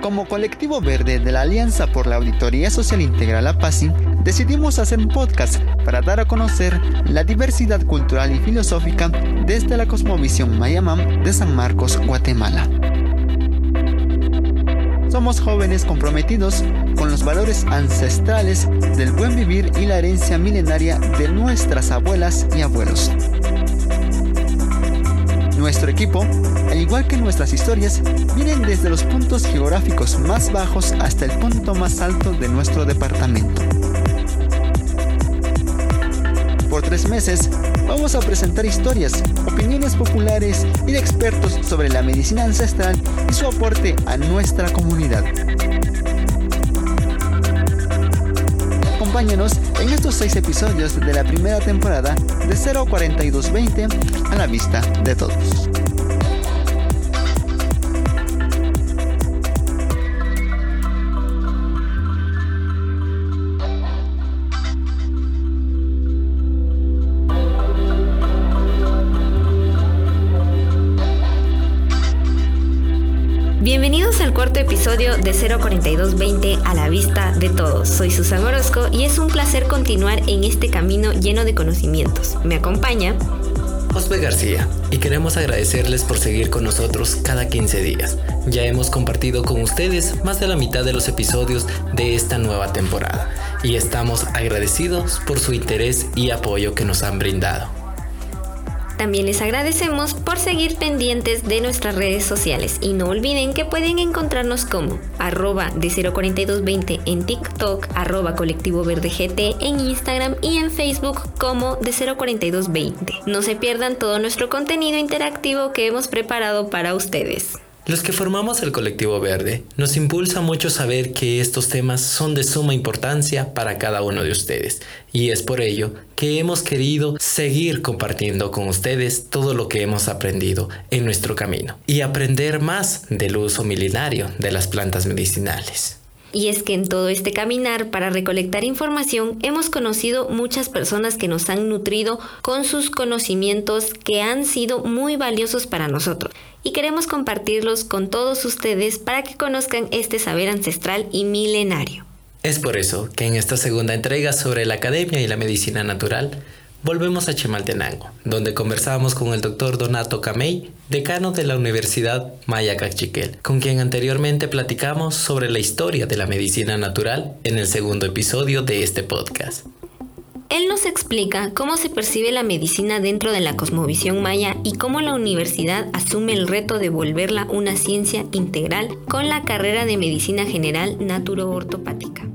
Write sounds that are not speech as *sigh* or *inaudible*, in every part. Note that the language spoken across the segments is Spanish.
Como colectivo verde de la Alianza por la Auditoría Social Integral APASI, decidimos hacer un podcast para dar a conocer la diversidad cultural y filosófica desde la cosmovisión Mayamam de San Marcos, Guatemala. Somos jóvenes comprometidos con los valores ancestrales del buen vivir y la herencia milenaria de nuestras abuelas y abuelos. Nuestro equipo, al igual que nuestras historias, vienen desde los puntos geográficos más bajos hasta el punto más alto de nuestro departamento. Por tres meses vamos a presentar historias, opiniones populares y de expertos sobre la medicina ancestral y su aporte a nuestra comunidad. Acompáñanos en estos seis episodios de la primera temporada de 04220 a la vista de todos. Episodio de 04220 a la vista de todos. Soy Susan Orozco y es un placer continuar en este camino lleno de conocimientos. Me acompaña José García y queremos agradecerles por seguir con nosotros cada 15 días. Ya hemos compartido con ustedes más de la mitad de los episodios de esta nueva temporada y estamos agradecidos por su interés y apoyo que nos han brindado. También les agradecemos por seguir pendientes de nuestras redes sociales y no olviden que pueden encontrarnos como arroba de 04220 en TikTok, arroba colectivo verde GT en Instagram y en Facebook como de 04220. No se pierdan todo nuestro contenido interactivo que hemos preparado para ustedes. Los que formamos el colectivo verde nos impulsa mucho saber que estos temas son de suma importancia para cada uno de ustedes y es por ello que hemos querido seguir compartiendo con ustedes todo lo que hemos aprendido en nuestro camino y aprender más del uso milenario de las plantas medicinales. Y es que en todo este caminar para recolectar información hemos conocido muchas personas que nos han nutrido con sus conocimientos que han sido muy valiosos para nosotros y queremos compartirlos con todos ustedes para que conozcan este saber ancestral y milenario. Es por eso que en esta segunda entrega sobre la academia y la medicina natural, volvemos a Chemaltenango, donde conversamos con el doctor Donato Camey, decano de la Universidad Maya Cachiquel, con quien anteriormente platicamos sobre la historia de la medicina natural en el segundo episodio de este podcast. Él nos explica cómo se percibe la medicina dentro de la cosmovisión maya y cómo la universidad asume el reto de volverla una ciencia integral con la carrera de medicina general naturo-ortopática.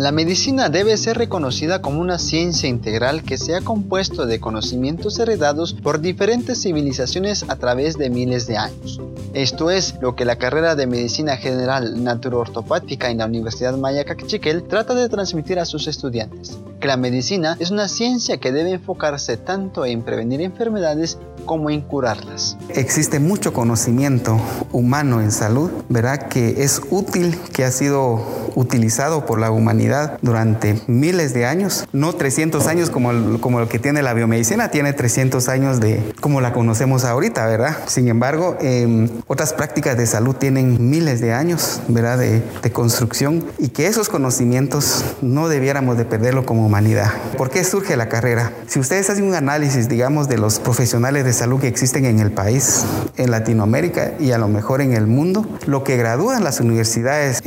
La medicina debe ser reconocida como una ciencia integral que se ha compuesto de conocimientos heredados por diferentes civilizaciones a través de miles de años. Esto es lo que la carrera de Medicina General Naturo-Ortopática en la Universidad Maya Cachiquel trata de transmitir a sus estudiantes, que la medicina es una ciencia que debe enfocarse tanto en prevenir enfermedades como en curarlas. Existe mucho conocimiento humano en salud, ¿verdad? Que es útil, que ha sido utilizado por la humanidad durante miles de años, no 300 años como el, como el que tiene la biomedicina, tiene 300 años de como la conocemos ahorita, ¿verdad? Sin embargo, em, otras prácticas de salud tienen miles de años, ¿verdad? De, de construcción y que esos conocimientos no debiéramos de perderlo como humanidad. ¿Por qué surge la carrera? Si ustedes hacen un análisis, digamos, de los profesionales de salud que existen en el país, en Latinoamérica y a lo mejor en el mundo, lo que gradúan las universidades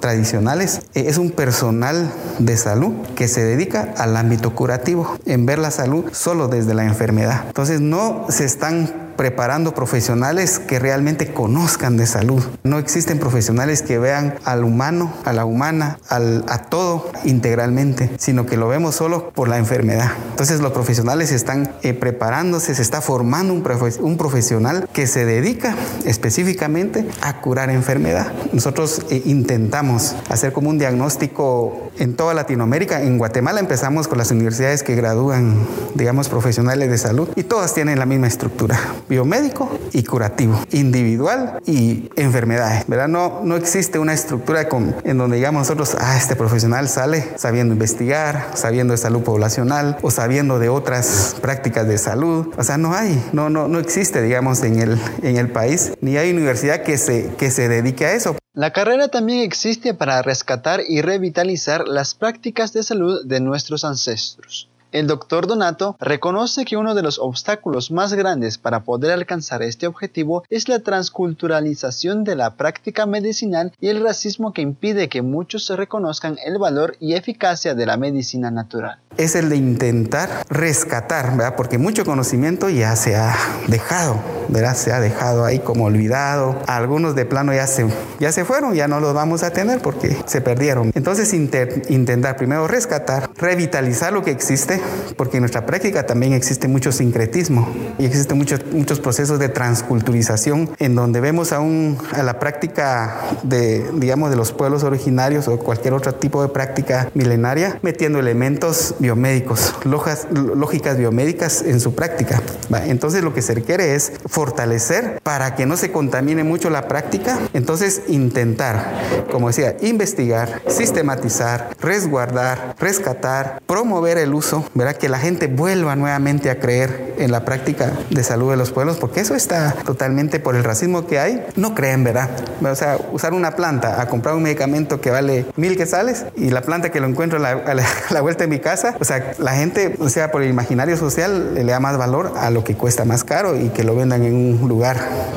tradición eh, es un personal de salud que se dedica al ámbito curativo, en ver la salud solo desde la enfermedad. Entonces no se están preparando profesionales que realmente conozcan de salud. No existen profesionales que vean al humano, a la humana, al, a todo integralmente, sino que lo vemos solo por la enfermedad. Entonces los profesionales están eh, preparándose, se está formando un, profesional que se dedica específicamente a curar enfermedad. Nosotros eh, intentamos hacer como un diagnóstico en toda Latinoamérica. En Guatemala empezamos con las universidades que gradúan, digamos, profesionales de salud y todas tienen la misma estructura, biomédico y curativo, individual y enfermedades, ¿verdad? No, no existe una estructura en donde digamos nosotros, ah, este profesional sale sabiendo investigar, sabiendo de salud poblacional o sabiendo de otras prácticas de salud. O sea, no hay, no, no, no existe, digamos, en el, en el país, ni hay universidad que se, que se dedique a eso. La carrera también existe para rescatar y revitalizar las prácticas de salud de nuestros ancestros. El doctor Donato reconoce que uno de los obstáculos más grandes para poder alcanzar este objetivo es la transculturalización de la práctica medicinal y el racismo que impide que muchos reconozcan el valor y eficacia de la medicina natural. Es el de intentar rescatar, ¿verdad? porque mucho conocimiento ya se ha dejado, ¿verdad? se ha dejado ahí como olvidado. Algunos de plano ya se, ya se fueron, ya no los vamos a tener porque se perdieron. Entonces intentar primero rescatar, revitalizar lo que existe porque en nuestra práctica también existe mucho sincretismo y existen muchos, muchos procesos de transculturización en donde vemos aún a la práctica de, digamos, de los pueblos originarios o cualquier otro tipo de práctica milenaria metiendo elementos biomédicos, lógicas biomédicas en su práctica. Entonces lo que se requiere es fortalecer para que no se contamine mucho la práctica. Entonces intentar, como decía, investigar, sistematizar, resguardar, rescatar, promover el uso ¿verdad? Que la gente vuelva nuevamente a creer en la práctica de salud de los pueblos, porque eso está totalmente por el racismo que hay. No creen, ¿verdad? O sea, usar una planta a comprar un medicamento que vale mil quetzales y la planta que lo encuentro *laughs* a la, vuelta de mi casa, o sea, la gente, o sea, por el imaginario social le da más valor a lo que cuesta más caro y que lo vendan en un lugar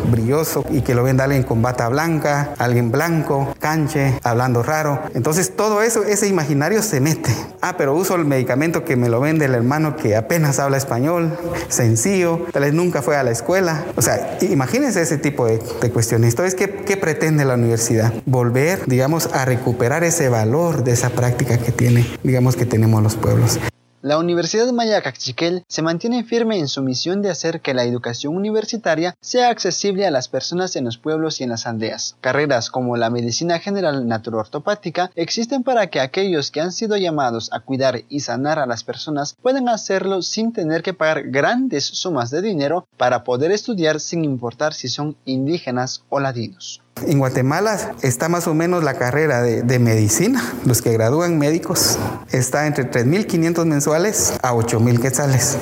brilloso y que lo venda alguien con bata blanca, alguien blanco, canche, hablando raro. Entonces todo eso, ese imaginario se mete. Ah, pero uso el medicamento que me lo del hermano que apenas habla español, sencillo, tal vez nunca fue a la escuela. O sea, imagínense ese tipo de, cuestiones. Entonces, ¿qué, ¿qué, pretende la universidad? Volver, digamos, a recuperar ese valor de esa práctica que tiene, digamos, que tenemos los pueblos. La Universidad Maya Cachiquel se mantiene firme en su misión de hacer que la educación universitaria sea accesible a las personas en los pueblos y en las aldeas. Carreras como la medicina general naturoortopática existen para que aquellos que han sido llamados a cuidar y sanar a las personas puedan hacerlo sin tener que pagar grandes sumas de dinero para poder estudiar sin importar si son indígenas o ladinos. En Guatemala está más o menos la carrera de, medicina, los que gradúan médicos, está entre 3.500 mensuales a 8.000 quetzales.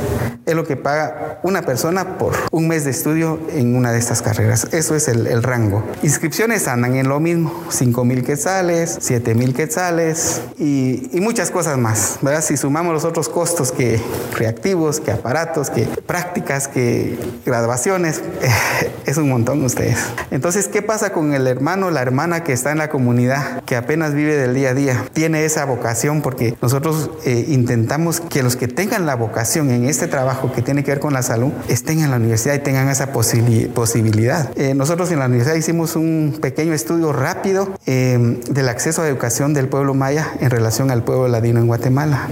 Es lo que paga una persona por un mes de estudio en una de estas carreras. Eso es el, rango. Inscripciones andan en lo mismo, 5.000 quetzales, 7.000 quetzales y, y, muchas cosas más. ¿verdad? Si sumamos los otros costos que reactivos, que aparatos, que prácticas, que graduaciones, *laughs* es un montón ustedes. Entonces, ¿qué pasa con el hermano, la hermana que está en la comunidad, que apenas vive del día a día, tiene esa vocación porque nosotros eh, intentamos que los que tengan la vocación en este trabajo que tiene que ver con la salud estén en la universidad y tengan esa posibilidad. Eh, nosotros en la universidad hicimos un pequeño estudio rápido eh, del acceso a educación del pueblo maya en relación al pueblo ladino en Guatemala.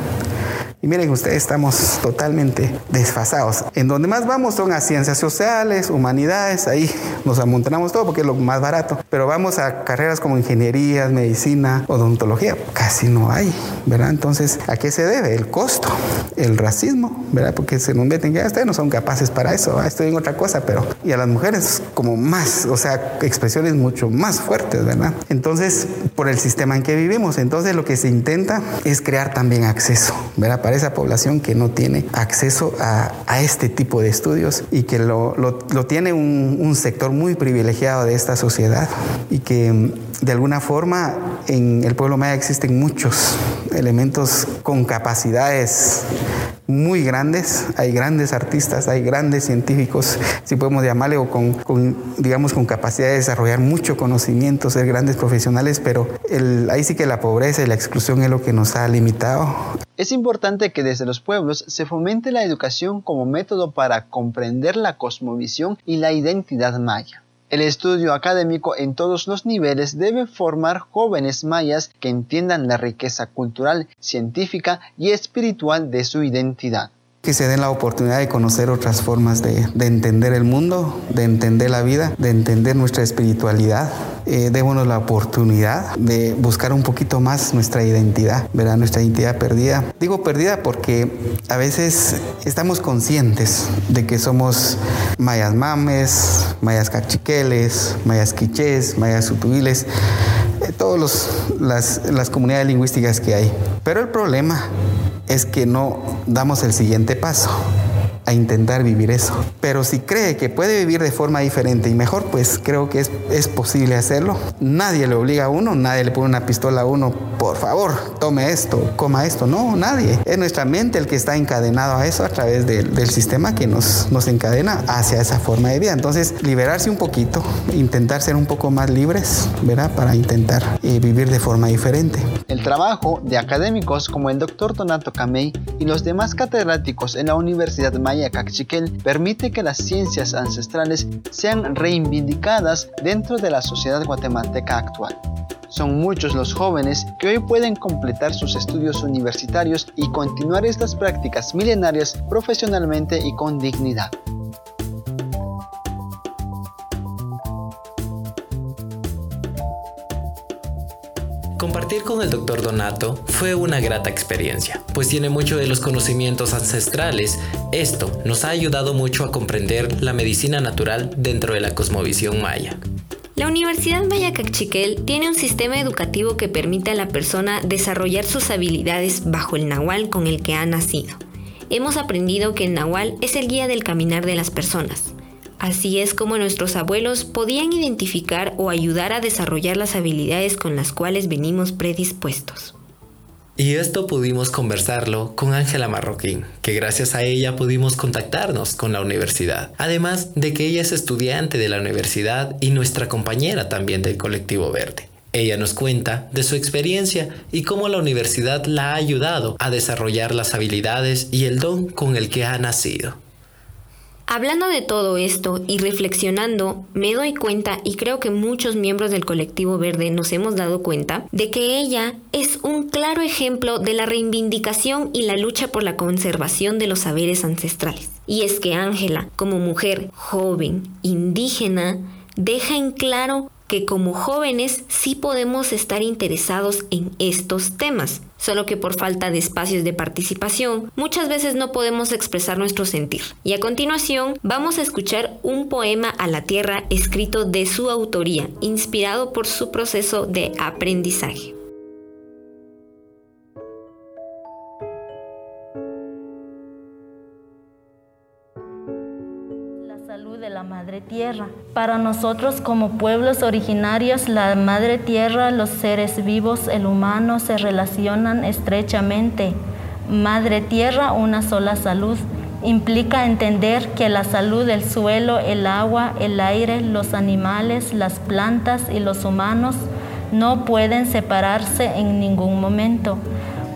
Y miren ustedes, estamos totalmente desfasados. En donde más vamos son a ciencias sociales, humanidades, ahí nos amontonamos todo porque es lo más barato. Pero vamos a carreras como ingeniería, medicina, odontología, casi no hay, ¿verdad? Entonces, ¿a qué se debe? El costo, el racismo, ¿verdad? Porque se nos meten, ya ustedes no son capaces para eso, estoy en otra cosa, pero... Y a las mujeres como más, o sea, expresiones mucho más fuertes, ¿verdad? Entonces, por el sistema en que vivimos, entonces lo que se intenta es crear también acceso, ¿verdad? Esa población que no tiene acceso a, este tipo de estudios y que lo, tiene un, un, sector muy privilegiado de esta sociedad y que mm, de alguna forma en el pueblo maya existen muchos elementos con capacidades muy grandes, hay grandes artistas, hay grandes científicos, si podemos llamarle, o con, digamos, con capacidad de desarrollar mucho conocimiento, ser grandes profesionales, pero ahí sí que la pobreza y la exclusión es lo que nos ha limitado. Es importante que desde los pueblos se fomente la educación como método para comprender la cosmovisión y la identidad maya. El estudio académico en todos los niveles debe formar jóvenes mayas que entiendan la riqueza cultural, científica y espiritual de su identidad. Que se den la oportunidad de conocer otras formas de, entender el mundo, de entender la vida, de entender nuestra espiritualidad, eh, démonos la oportunidad de buscar un poquito más nuestra identidad, ¿verdad? Nuestra identidad perdida. Digo perdida porque a veces estamos conscientes de que somos mayas mames, mayas cachiqueles, mayas quichés, mayas utuiles, eh, todas las, las comunidades lingüísticas que hay. Pero el problema es que no damos el siguiente paso a intentar vivir eso. Pero si cree que puede vivir de forma diferente y mejor, pues creo que es, es posible hacerlo. Nadie le obliga a uno, nadie le pone una pistola a uno, por favor, tome esto, coma esto. No, nadie. Es nuestra mente el que está encadenado a eso a través del sistema que nos, nos encadena hacia esa forma de vida. Entonces, liberarse un poquito, intentar ser un poco más libres, ¿verdad? Para intentar eh, vivir de forma diferente. El trabajo de académicos como el doctor Donato Camey y los demás catedráticos en la Universidad Maya Cachiquel permite que las ciencias ancestrales sean reivindicadas dentro de la sociedad guatemalteca actual. Son muchos los jóvenes que hoy pueden completar sus estudios universitarios y continuar estas prácticas milenarias profesionalmente y con dignidad. Compartir con el Dr. Donato fue una grata experiencia, pues tiene mucho de los conocimientos ancestrales. Esto nos ha ayudado mucho a comprender la medicina natural dentro de la cosmovisión maya. La Universidad Maya Cachiquel tiene un sistema educativo que permite a la persona desarrollar sus habilidades bajo el nahual con el que ha nacido. Hemos aprendido que el nahual es el guía del caminar de las personas, Así es como nuestros abuelos podían identificar o ayudar a desarrollar las habilidades con las cuales venimos predispuestos. Y esto pudimos conversarlo con Ángela Marroquín, que gracias a ella pudimos contactarnos con la universidad. Además de que ella es estudiante de la universidad y nuestra compañera también del colectivo verde. Ella nos cuenta de su experiencia y cómo la universidad la ha ayudado a desarrollar las habilidades y el don con el que ha nacido. Hablando de todo esto y reflexionando, me doy cuenta y creo que muchos miembros del colectivo verde nos hemos dado cuenta de que ella es un claro ejemplo de la reivindicación y la lucha por la conservación de los saberes ancestrales. Y es que Ángela, como mujer joven, indígena, deja en claro que como jóvenes sí podemos estar interesados en estos temas, solo que por falta de espacios de participación muchas veces no podemos expresar nuestro sentir. Y a continuación vamos a escuchar un poema a la tierra escrito de su autoría, inspirado por su proceso de aprendizaje. Madre Tierra. Para nosotros como pueblos originarios, la Madre Tierra, los seres vivos, el humano se relacionan estrechamente. Madre Tierra, una sola salud. Implica entender que la salud del suelo, el agua, el aire, los animales, las plantas y los humanos no pueden separarse en ningún momento,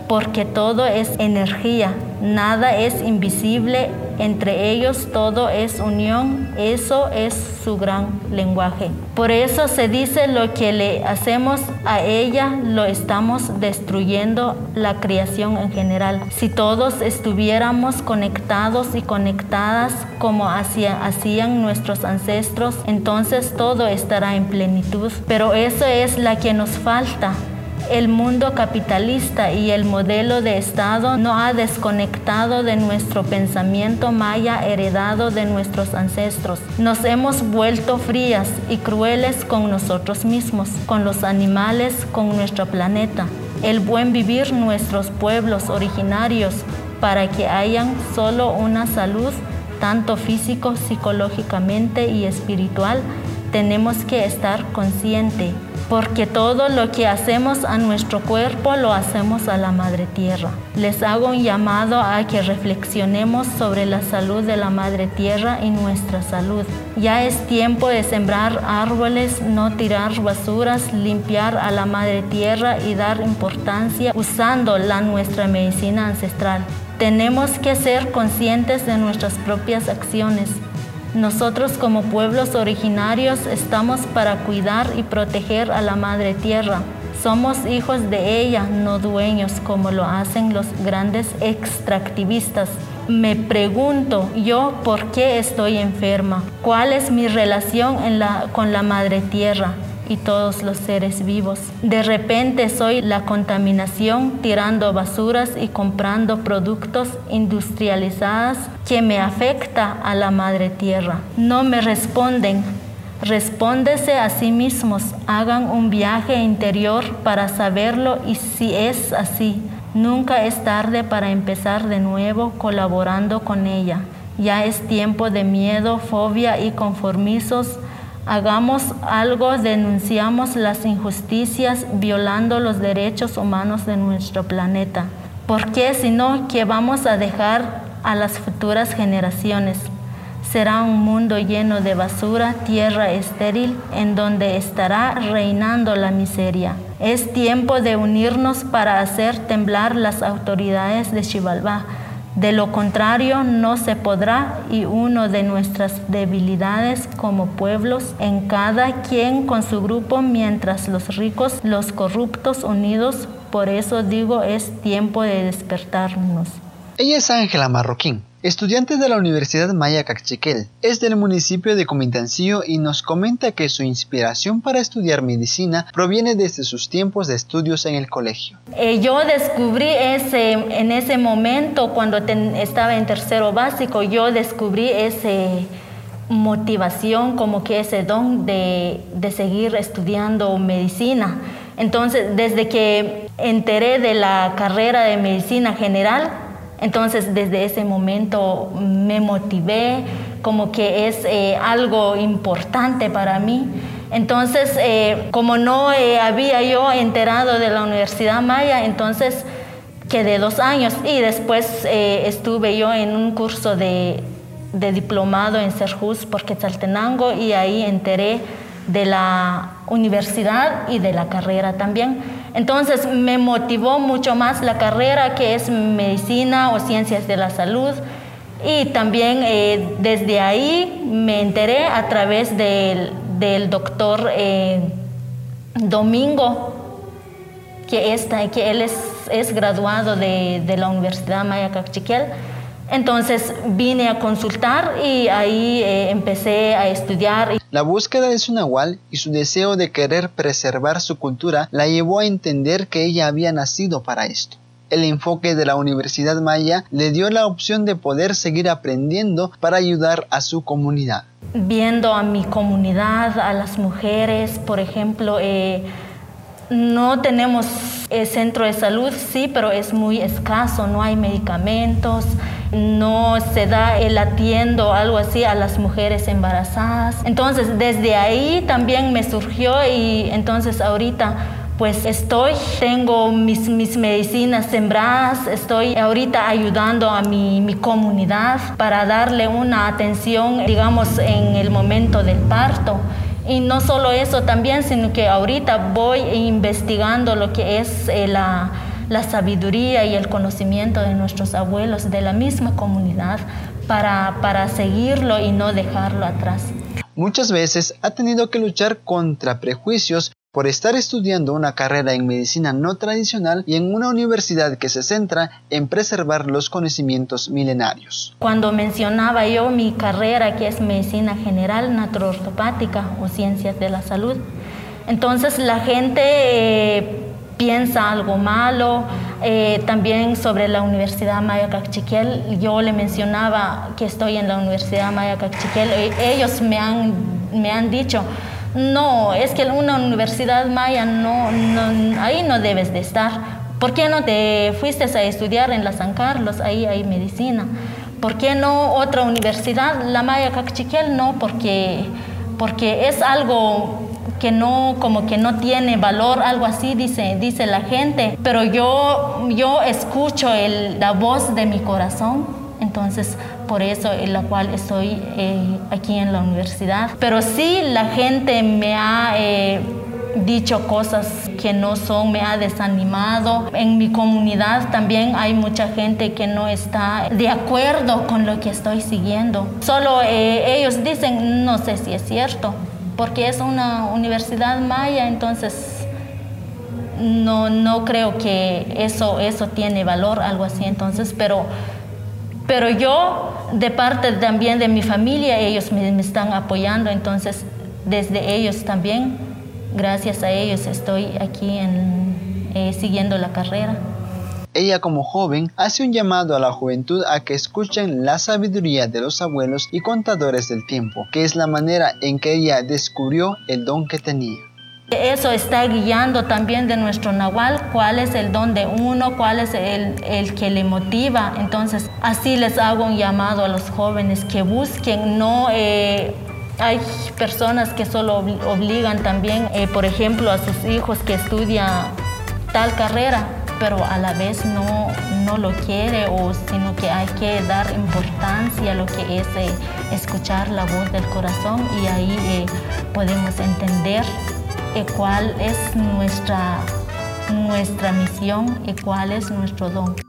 porque todo es energía, nada es invisible entre ellos todo es unión, eso es su gran lenguaje. Por eso se dice lo que le hacemos a ella, lo estamos destruyendo la creación en general. Si todos estuviéramos conectados y conectadas como hacían nuestros ancestros, entonces todo estará en plenitud. Pero eso es la que nos falta el mundo capitalista y el modelo de Estado no ha desconectado de nuestro pensamiento maya heredado de nuestros ancestros. Nos hemos vuelto frías y crueles con nosotros mismos, con los animales, con nuestro planeta. El buen vivir nuestros pueblos originarios para que hayan solo una salud, tanto físico, psicológicamente y espiritual, tenemos que estar consciente porque todo lo que hacemos a nuestro cuerpo lo hacemos a la Madre Tierra. Les hago un llamado a que reflexionemos sobre la salud de la Madre Tierra y nuestra salud. Ya es tiempo de sembrar árboles, no tirar basuras, limpiar a la Madre Tierra y dar importancia usando la nuestra medicina ancestral. Tenemos que ser conscientes de nuestras propias acciones nosotros como pueblos originarios estamos para cuidar y proteger a la Madre Tierra. Somos hijos de ella, no dueños como lo hacen los grandes extractivistas. Me pregunto yo por qué estoy enferma, cuál es mi relación con la Madre Tierra y todos los seres vivos. De repente soy la contaminación tirando basuras y comprando productos industrializados que me afecta a la madre tierra. No me responden. Respóndese a sí mismos, hagan un viaje interior para saberlo y si es así, nunca es tarde para empezar de nuevo colaborando con ella. Ya es tiempo de miedo, fobia y conformizos Hagamos algo, denunciamos las injusticias violando los derechos humanos de nuestro planeta. ¿Por qué? Si no, ¿qué vamos a dejar a las futuras generaciones? Será un mundo lleno de basura, tierra estéril, en donde estará reinando la miseria. Es tiempo de unirnos para hacer temblar las autoridades de Xibalbá de lo contrario, no se podrá y uno de nuestras debilidades como pueblos en cada quien con su grupo, mientras los ricos, los corruptos unidos, por eso digo, es tiempo de despertarnos. Ella es Ángela Marroquín, estudiante de la Universidad Maya Cachiquel. Es del municipio de Comintancillo y nos comenta que su inspiración para estudiar medicina proviene desde sus tiempos de estudios en el colegio. Eh, yo descubrí ese, en ese momento, cuando estaba en tercero básico, yo descubrí esa motivación, como que ese don de, de seguir estudiando medicina. Entonces, desde que enteré de la carrera de medicina general, entonces desde ese momento me motivé, como que es eh, algo importante para mí. Entonces, eh, como no eh, había yo enterado de la Universidad Maya, entonces quedé dos años y después estuve yo en un curso de, de diplomado en Serjus por Quetzaltenango y ahí enteré de la universidad y de la carrera también. Entonces me motivó mucho más la carrera que es medicina o ciencias de la salud. Y también eh, desde ahí me enteré a través del, doctor eh, Domingo, que, está, que él es, graduado de, de, la Universidad Maya Cachiquel entonces vine a consultar y ahí eh, empecé a estudiar. La búsqueda de su nahual y su deseo de querer preservar su cultura la llevó a entender que ella había nacido para esto. El enfoque de la Universidad Maya le dio la opción de poder seguir aprendiendo para ayudar a su comunidad. Viendo a mi comunidad, a las mujeres, por ejemplo, eh, no tenemos el centro de salud, sí, pero es muy escaso, no hay medicamentos, no se da el atiendo, algo así, a las mujeres embarazadas. Entonces, desde ahí también me surgió y entonces ahorita pues estoy, tengo mis, mis medicinas sembradas, estoy ahorita ayudando a mi, mi, comunidad para darle una atención, digamos, en el momento del parto. Y no solo eso también, sino que ahorita voy investigando lo que es eh, la, la sabiduría y el conocimiento de nuestros abuelos, de la misma comunidad, para, para seguirlo y no dejarlo atrás. Muchas veces ha tenido que luchar contra prejuicios por estar estudiando una carrera en medicina no tradicional y en una universidad que se centra en preservar los conocimientos milenarios. Cuando mencionaba yo mi carrera que es medicina general, naturoortopática o ciencias de la salud, entonces la gente eh, piensa algo malo. Eh, también sobre la Universidad Maya Cachiquel, yo le mencionaba que estoy en la Universidad Maya Cachiquel, e, ellos me han, me han dicho, no, es que una universidad maya no, ahí no debes de estar. ¿Por qué no te fuiste a estudiar en la San Carlos? Ahí hay medicina. ¿Por qué no otra universidad? La Maya Cachiquel no, porque, porque es algo que no, como que no tiene valor, algo así dice, dice la gente. Pero yo, yo escucho la voz de mi corazón, entonces por eso en la cual estoy eh, aquí en la universidad. Pero sí la gente me ha eh, dicho cosas que no son, me ha desanimado. En mi comunidad también hay mucha gente que no está de acuerdo con lo que estoy siguiendo. Solo eh, ellos dicen, no sé si es cierto, porque es una universidad maya, entonces no, no creo que eso, eso tiene valor, algo así. Entonces, pero pero yo, de parte también de mi familia, ellos me, están apoyando, entonces desde ellos también gracias a ellos estoy aquí en, eh, siguiendo la carrera. Ella como joven hace un llamado a la juventud a que escuchen la sabiduría de los abuelos y contadores del tiempo, que es la manera en que ella descubrió el don que tenía. Eso está guiando también de nuestro Nahual, cuál es el don de uno, cuál es el, el, que le motiva. Entonces, así les hago un llamado a los jóvenes que busquen, no... Eh, hay personas que solo obligan también, eh, por ejemplo, a sus hijos que estudian tal carrera, pero a la vez no, no lo quiere, o sino que hay que dar importancia a lo que es eh, escuchar la voz del corazón y ahí podemos entender cuál es nuestra, nuestra misión y cuál es nuestro don.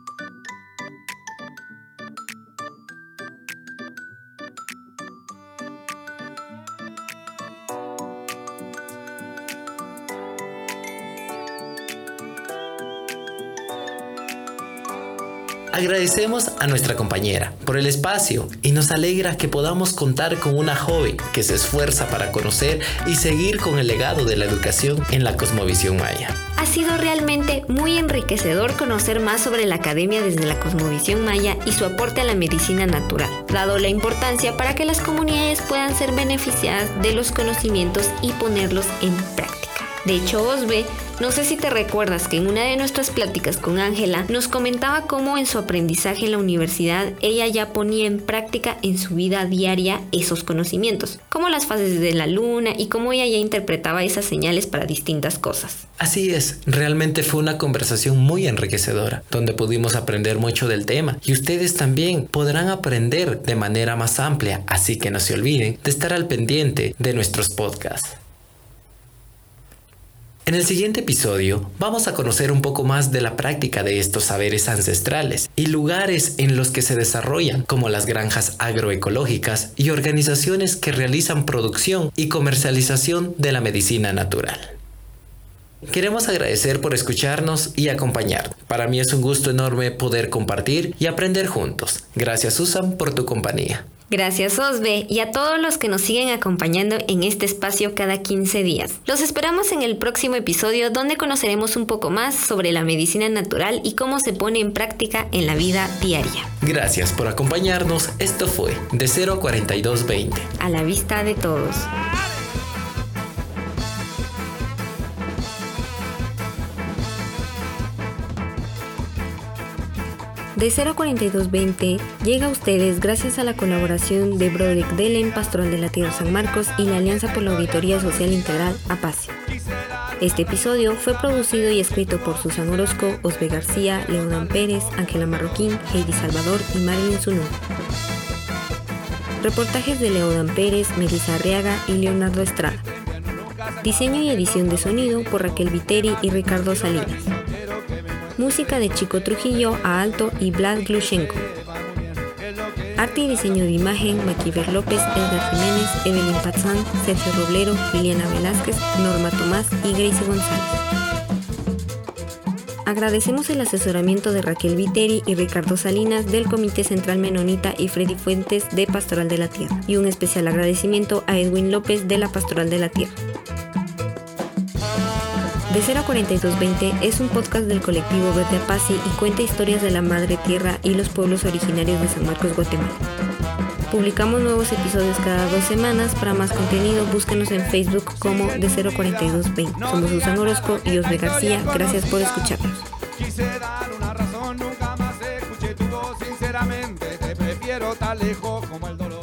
Agradecemos a nuestra compañera por el espacio y nos alegra que podamos contar con una joven que se esfuerza para conocer y seguir con el legado de la educación en la cosmovisión maya. Ha sido realmente muy enriquecedor conocer más sobre la academia desde la cosmovisión maya y su aporte a la medicina natural, dado la importancia para que las comunidades puedan ser beneficiadas de los conocimientos y ponerlos en práctica. De hecho, Osbe no sé si te recuerdas que en una de nuestras pláticas con Ángela nos comentaba cómo en su aprendizaje en la universidad ella ya ponía en práctica en su vida diaria esos conocimientos, como las fases de la luna y cómo ella ya interpretaba esas señales para distintas cosas. Así es, realmente fue una conversación muy enriquecedora, donde pudimos aprender mucho del tema y ustedes también podrán aprender de manera más amplia, así que no se olviden de estar al pendiente de nuestros podcasts. En el siguiente episodio vamos a conocer un poco más de la práctica de estos saberes ancestrales y lugares en los que se desarrollan, como las granjas agroecológicas y organizaciones que realizan producción y comercialización de la medicina natural. Queremos agradecer por escucharnos y acompañarnos. Para mí es un gusto enorme poder compartir y aprender juntos. Gracias Susan por tu compañía. Gracias Osbe y a todos los que nos siguen acompañando en este espacio cada 15 días. Los esperamos en el próximo episodio donde conoceremos un poco más sobre la medicina natural y cómo se pone en práctica en la vida diaria. Gracias por acompañarnos. Esto fue de 04220. A la vista de todos. De 04220 llega a ustedes gracias a la colaboración de Broderick Delen, Pastoral de la Tierra San Marcos y la Alianza por la Auditoría Social Integral APACIO. Este episodio fue producido y escrito por Susan Orozco, Osbe García, Leodan Pérez, Ángela Marroquín, Heidi Salvador y Marilyn Zunú. Reportajes de Leodan Pérez, Melissa Arriaga y Leonardo Estrada. Diseño y edición de sonido por Raquel Viteri y Ricardo Salinas música de Chico Trujillo a alto y Vlad Glushenko. Arte y diseño de imagen, Maquiver López, Edgar Jiménez, Evelyn Pazán, Sergio Roblero, Liliana Velázquez, Norma Tomás y Gracie González. Agradecemos el asesoramiento de Raquel Viteri y Ricardo Salinas del Comité Central Menonita y Freddy Fuentes de Pastoral de la Tierra. Y un especial agradecimiento a Edwin López de la Pastoral de la Tierra. De 0 a 4220 es un podcast del colectivo Verde Apache y cuenta historias de la Madre Tierra y los pueblos originarios de San Marcos, Guatemala. Publicamos nuevos episodios cada dos semanas. Para más contenido, búsquenos en Facebook como de 04220. Somos Susan Orozco y Osbe García. Gracias por escucharnos. Quise dar una razón, nunca más escuché tu voz, sinceramente. Te prefiero tan lejos como el dolor.